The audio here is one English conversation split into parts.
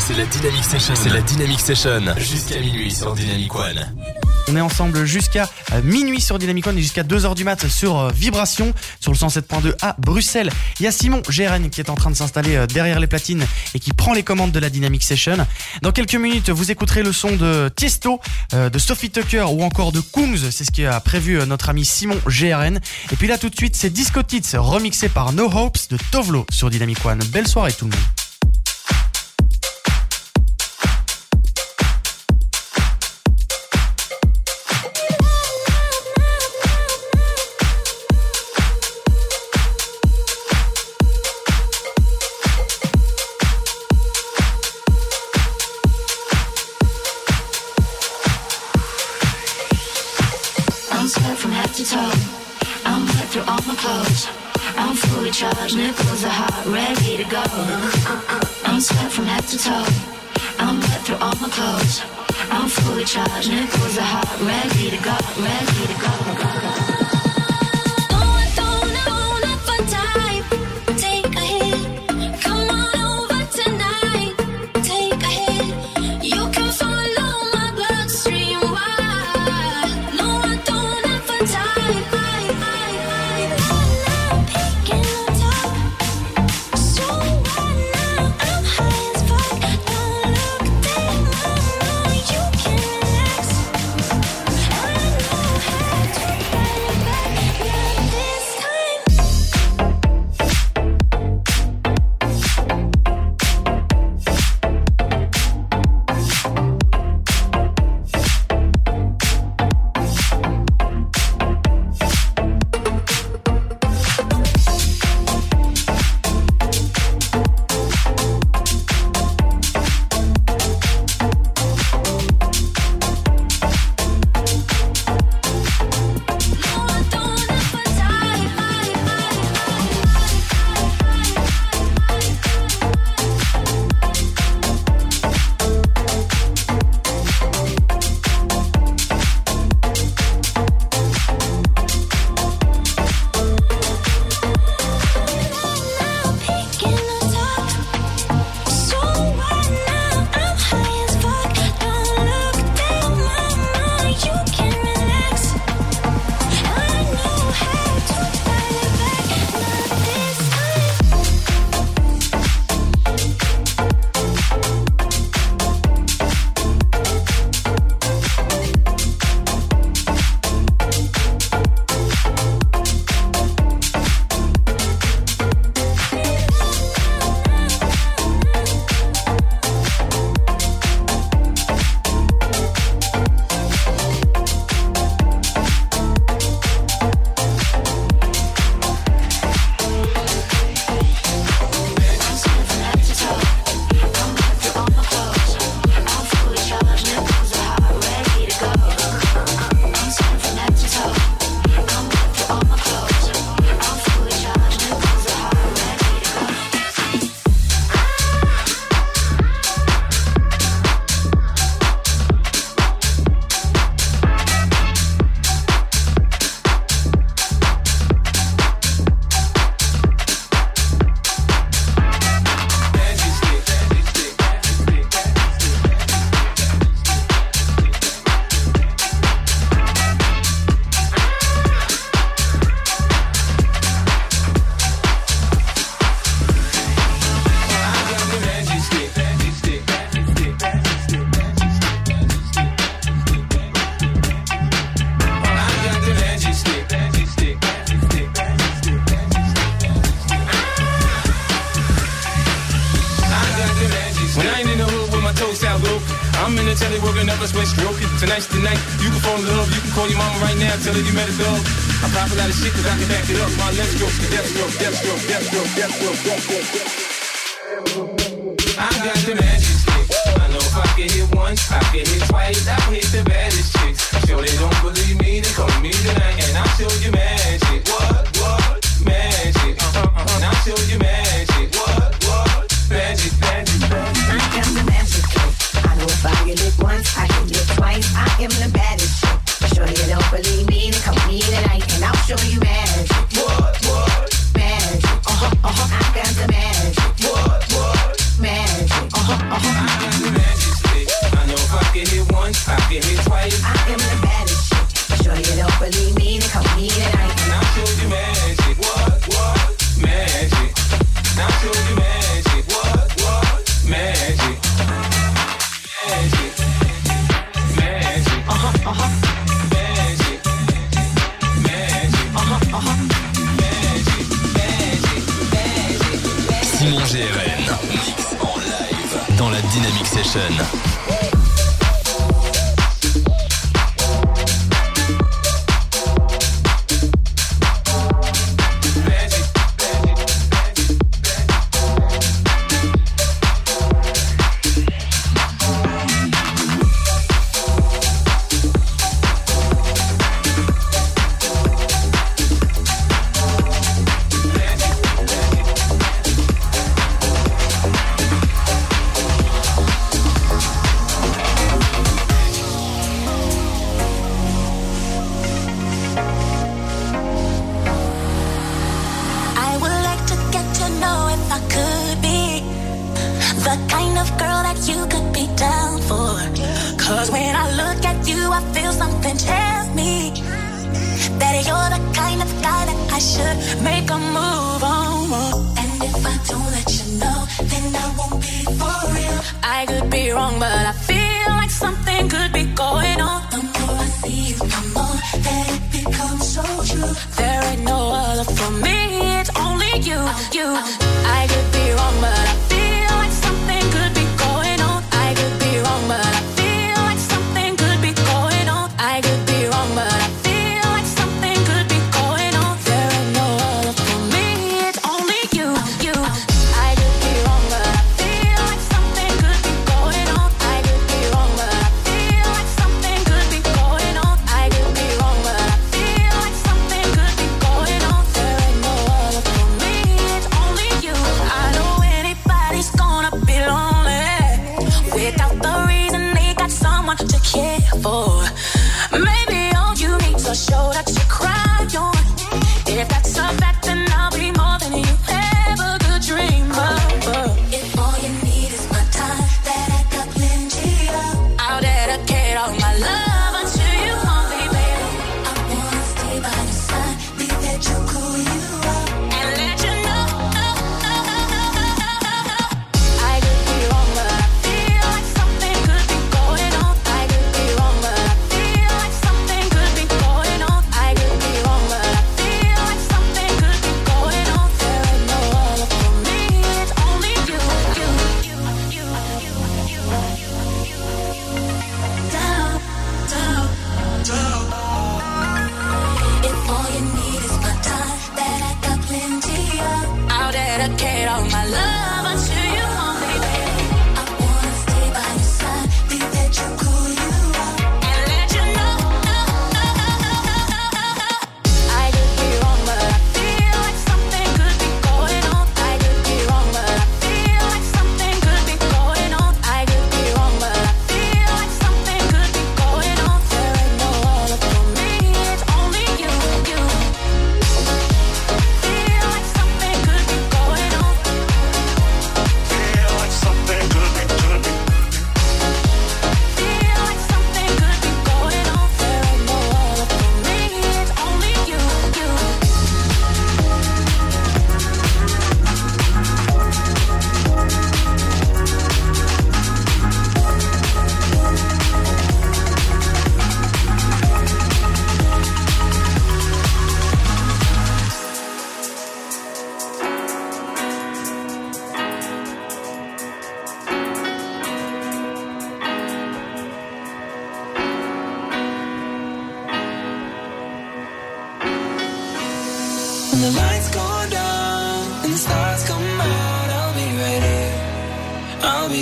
C'est la, Dynamic Session. C'est la Dynamic Session. Jusqu'à minuit sur Dynamic One. On est ensemble jusqu'à euh, minuit sur Dynamic One et jusqu'à 2h du mat sur euh, Vibration, sur le 107.2 à Bruxelles. Il y a Simon GRN qui est en train de s'installer euh, derrière les platines et qui prend les commandes de la Dynamic Session. Dans quelques minutes, vous écouterez le son de Tiesto, de Sophie Tucker ou encore de Kungs. C'est ce qui a prévu notre ami Simon GRN. Et puis là, tout de suite, c'est Disco Tits remixé par No Hopes de Tovlo sur Dynamic One. Belle soirée tout le monde.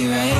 right?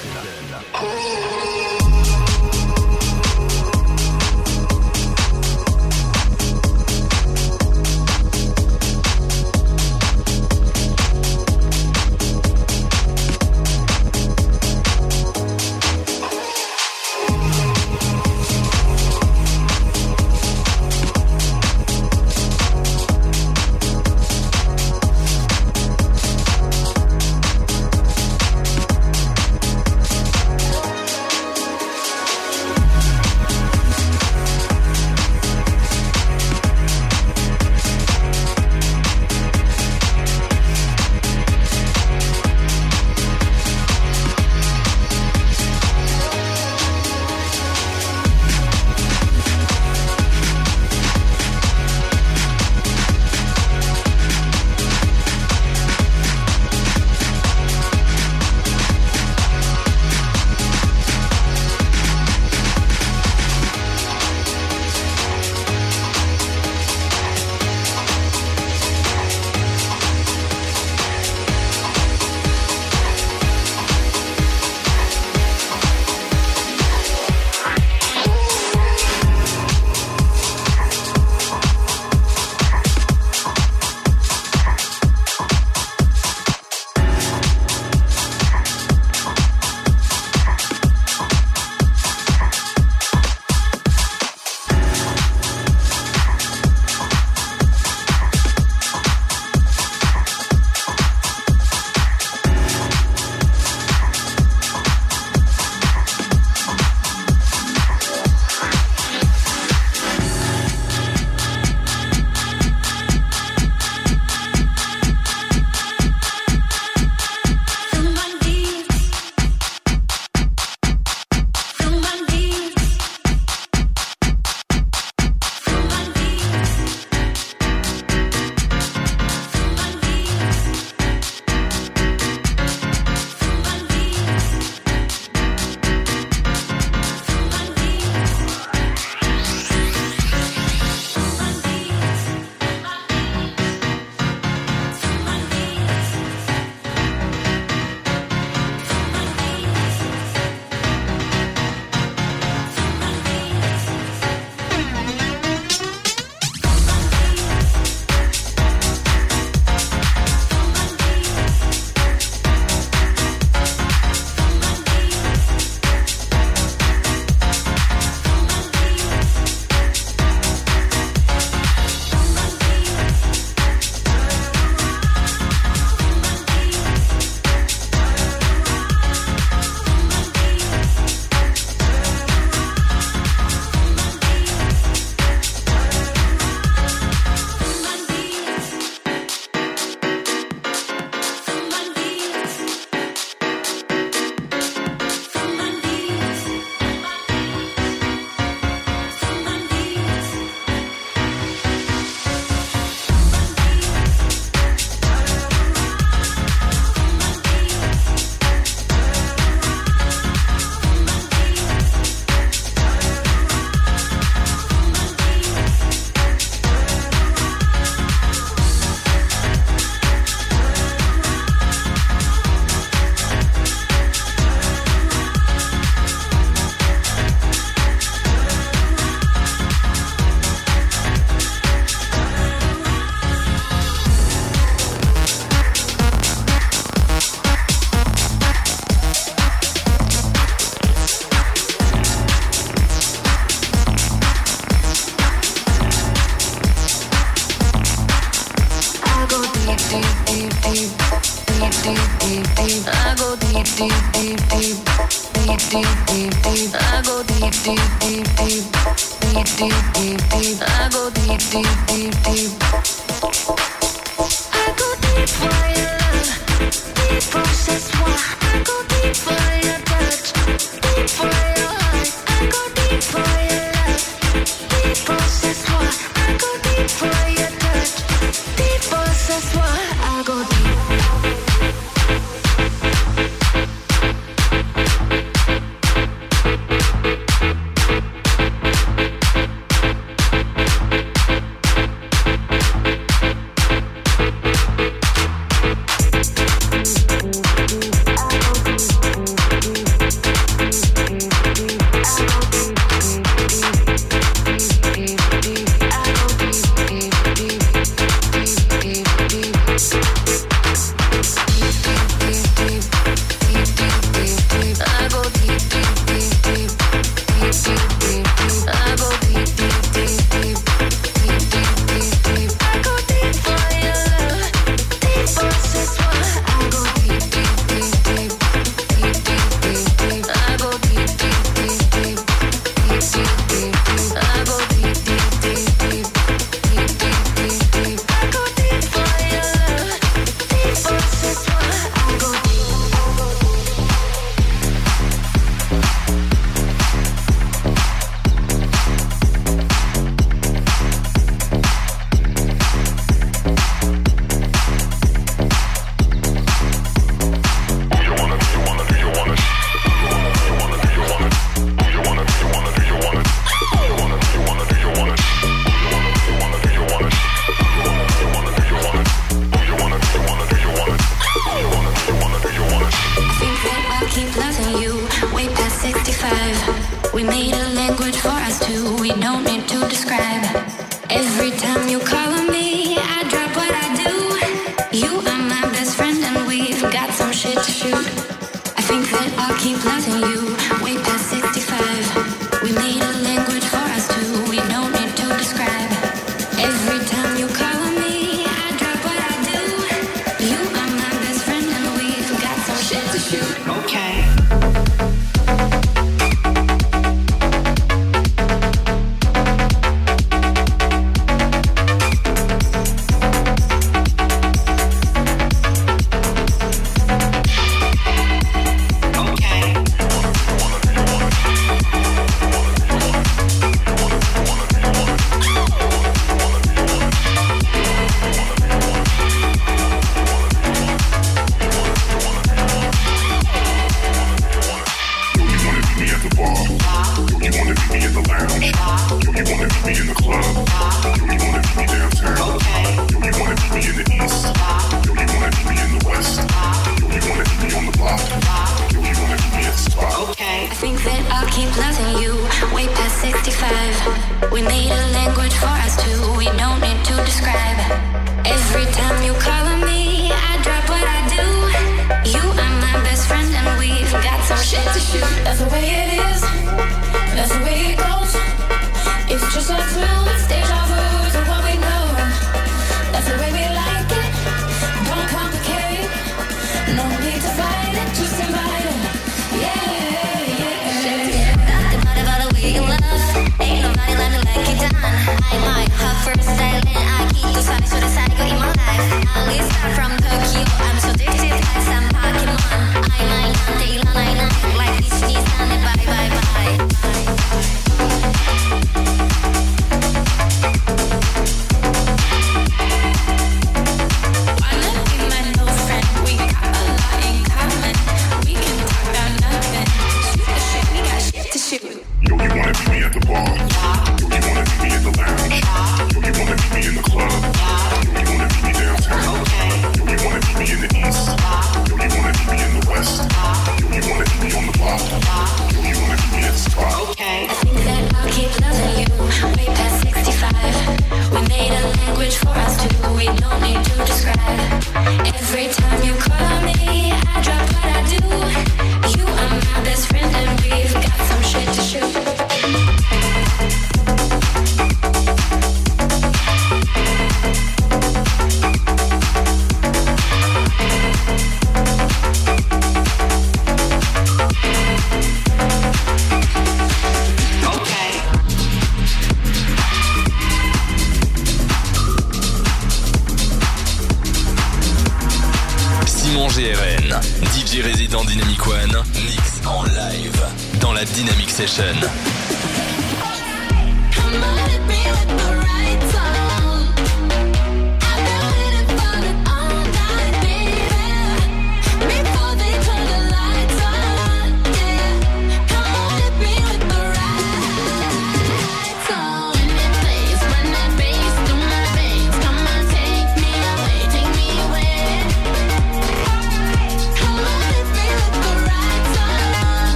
Come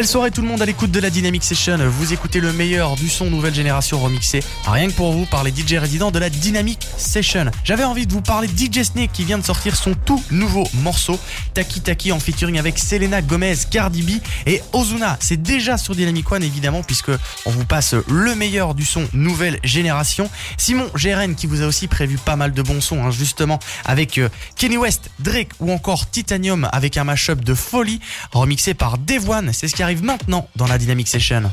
Belle soirée tout le monde à l'écoute de la Dynamic Session. Vous écoutez le meilleur du son nouvelle génération remixé, rien que pour vous, par les DJ résidents de la Dynamic Session. J'avais envie de vous parler DJ Snake qui vient de sortir son tout nouveau morceau, Taki Taki en featuring avec Selena Gomez, Cardi B et Ozuna. C'est déjà sur Dynamic One évidemment puisque on vous passe le meilleur du son nouvelle génération. Simon GRN qui vous a aussi prévu pas mal de bons sons hein, justement avec euh, Kenny West, Drake ou encore Titanium avec un mashup de folie remixé par Devoine. C'est ce qui arrive maintenant dans la Dynamic Session.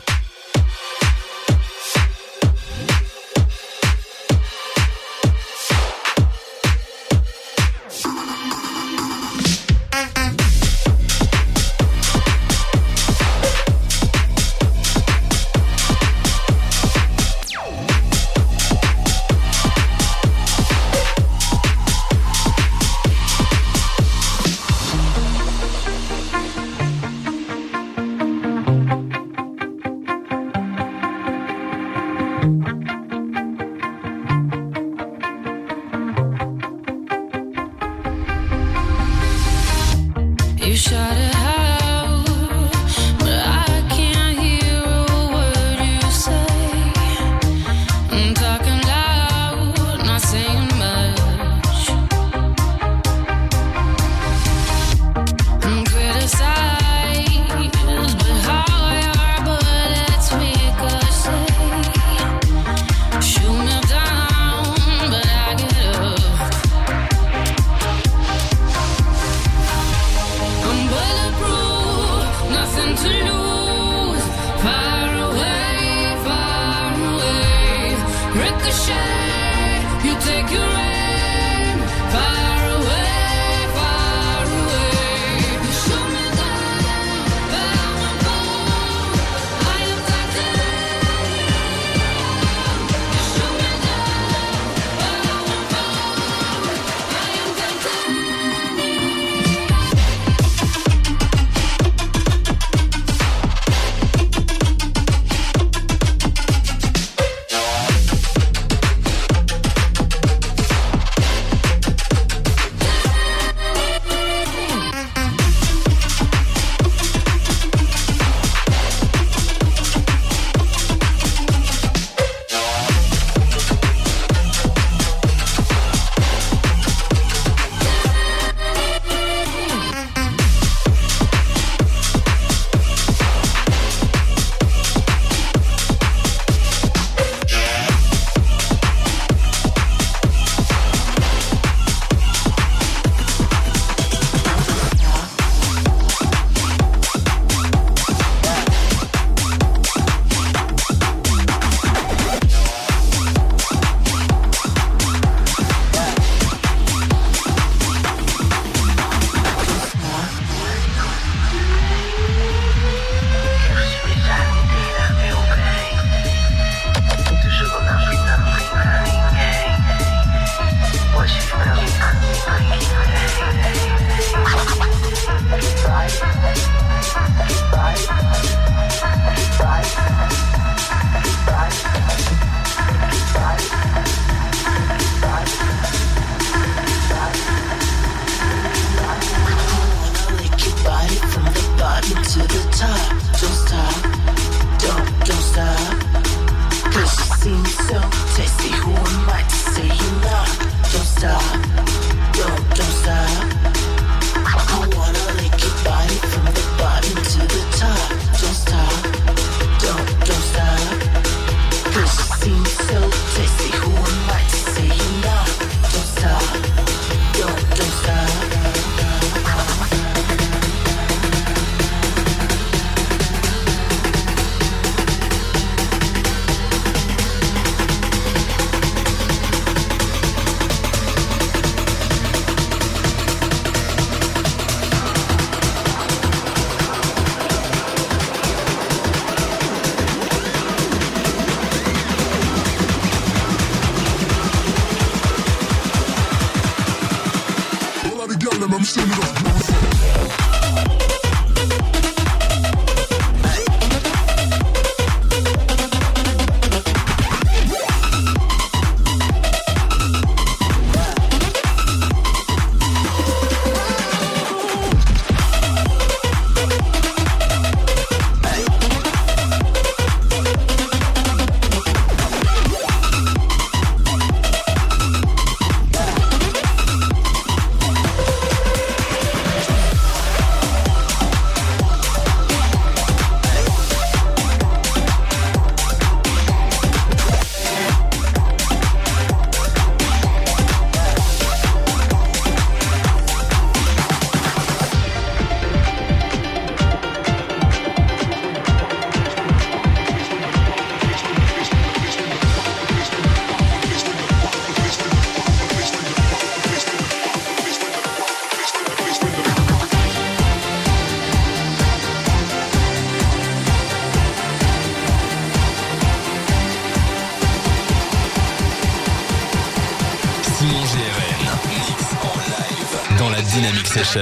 dans la Dynamic Session.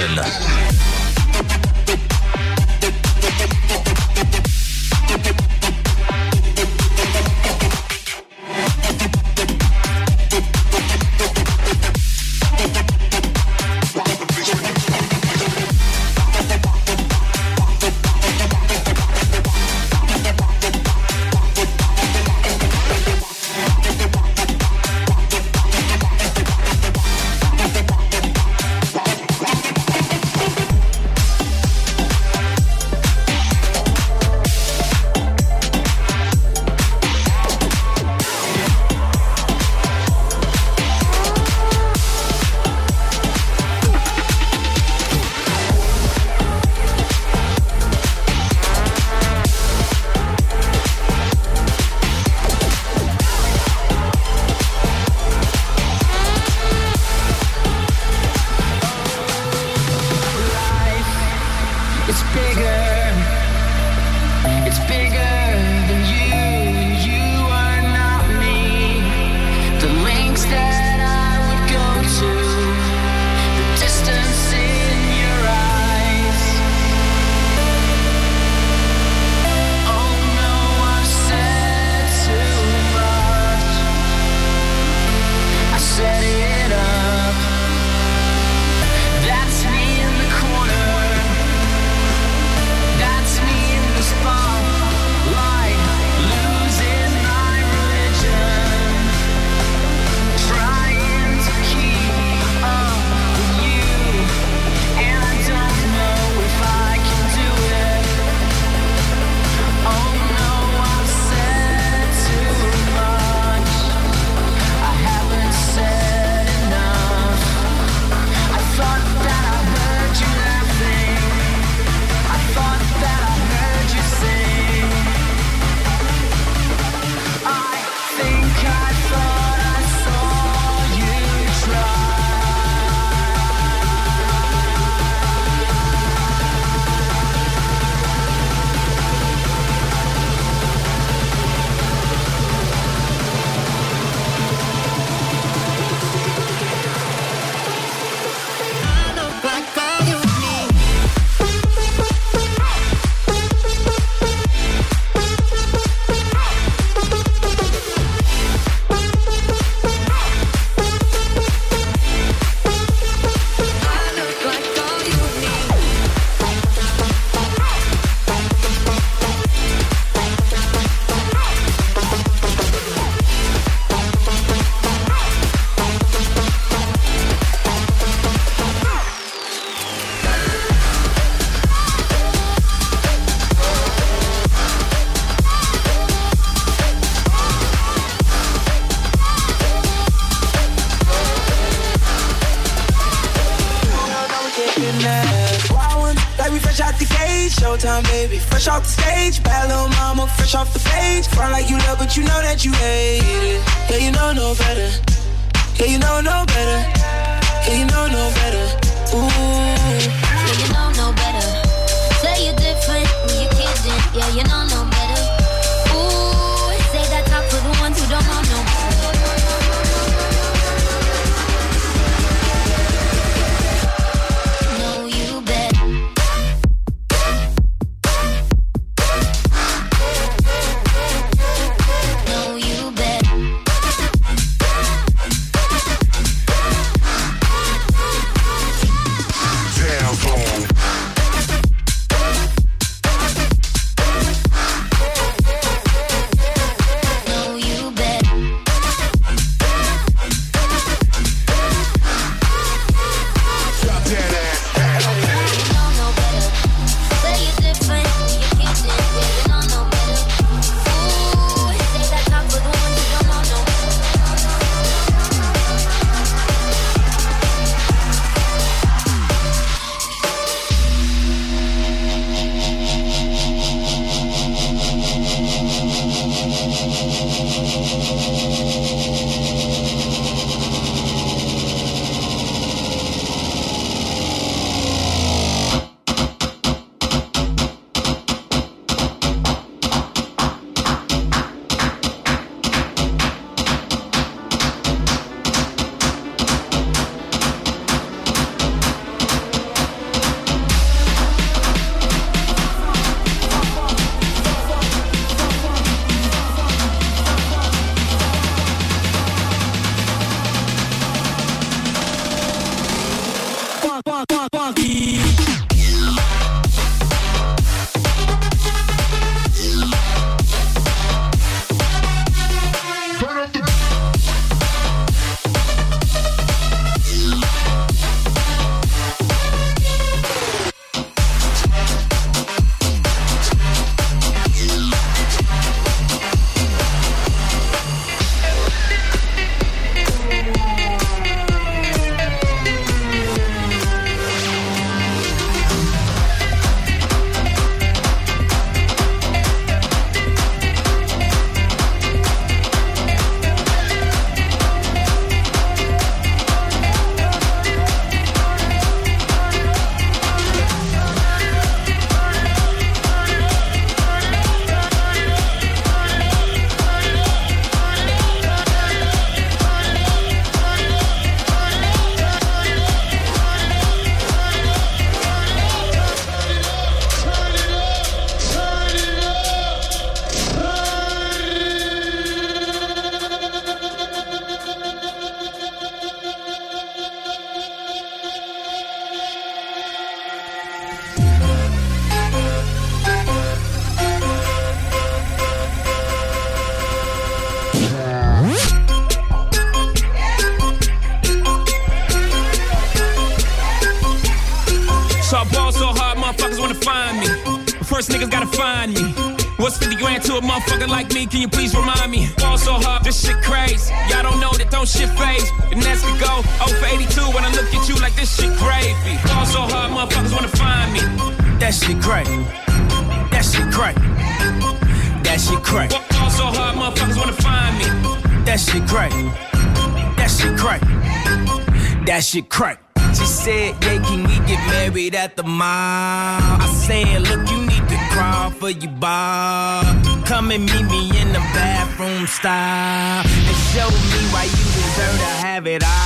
have it all.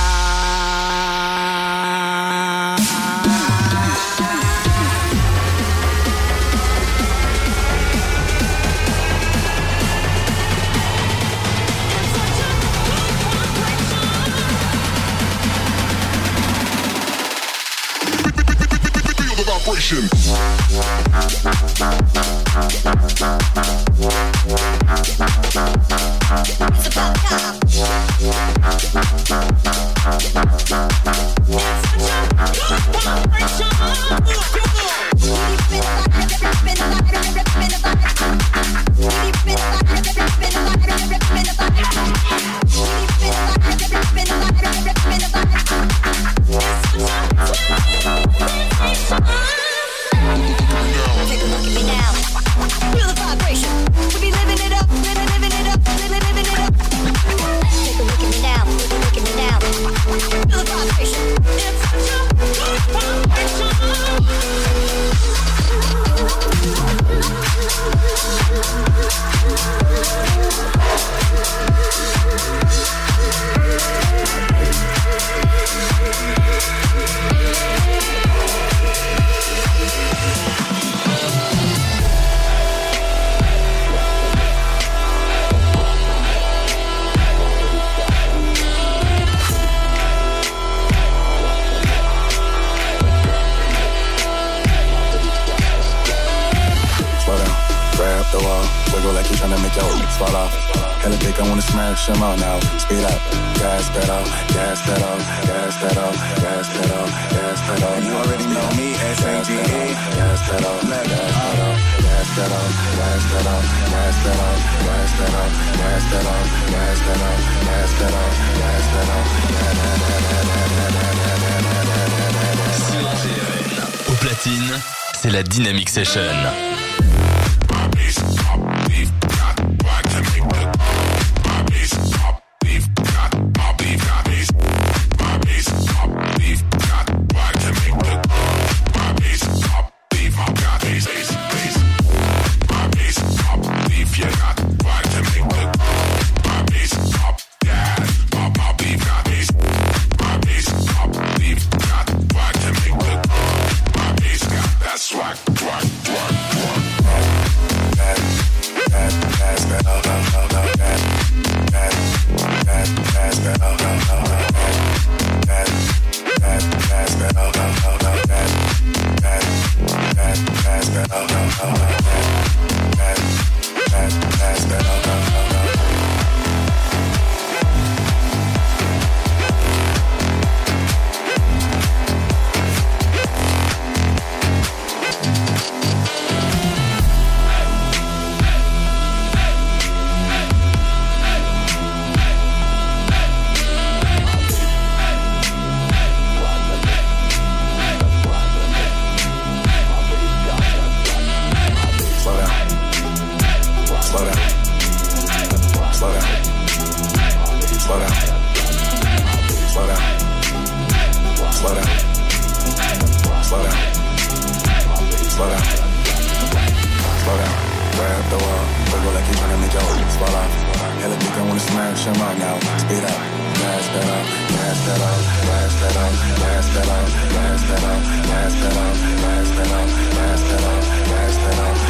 vibration. It's about time. Come on, come on. Hella thick, I wanna smash him out now. Speed up, gas pedal, gas pedal, gas pedal, gas pedal, gas. You already know me, S A G E. Gas. Au platine, c'est la Dynamic Session. Speed up, gas pedal, gas pedal, gas pedal, gas pedal, gas pedal, gas pedal, gas pedal, gas pedal, gas pedal, gas pedal.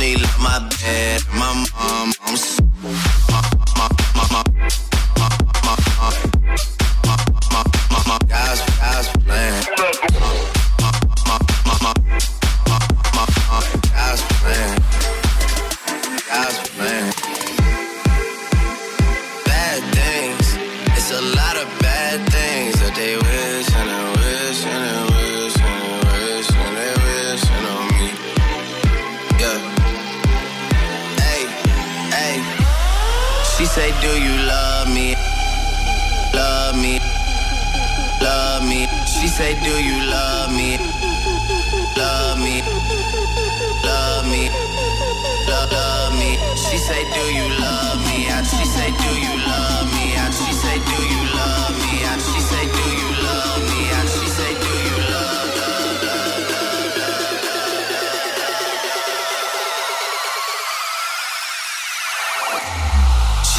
Only love my bed my mom. I'm. say, do you love me? Love me. Love me. Love, love me. She say, do you love me? I, she say, do you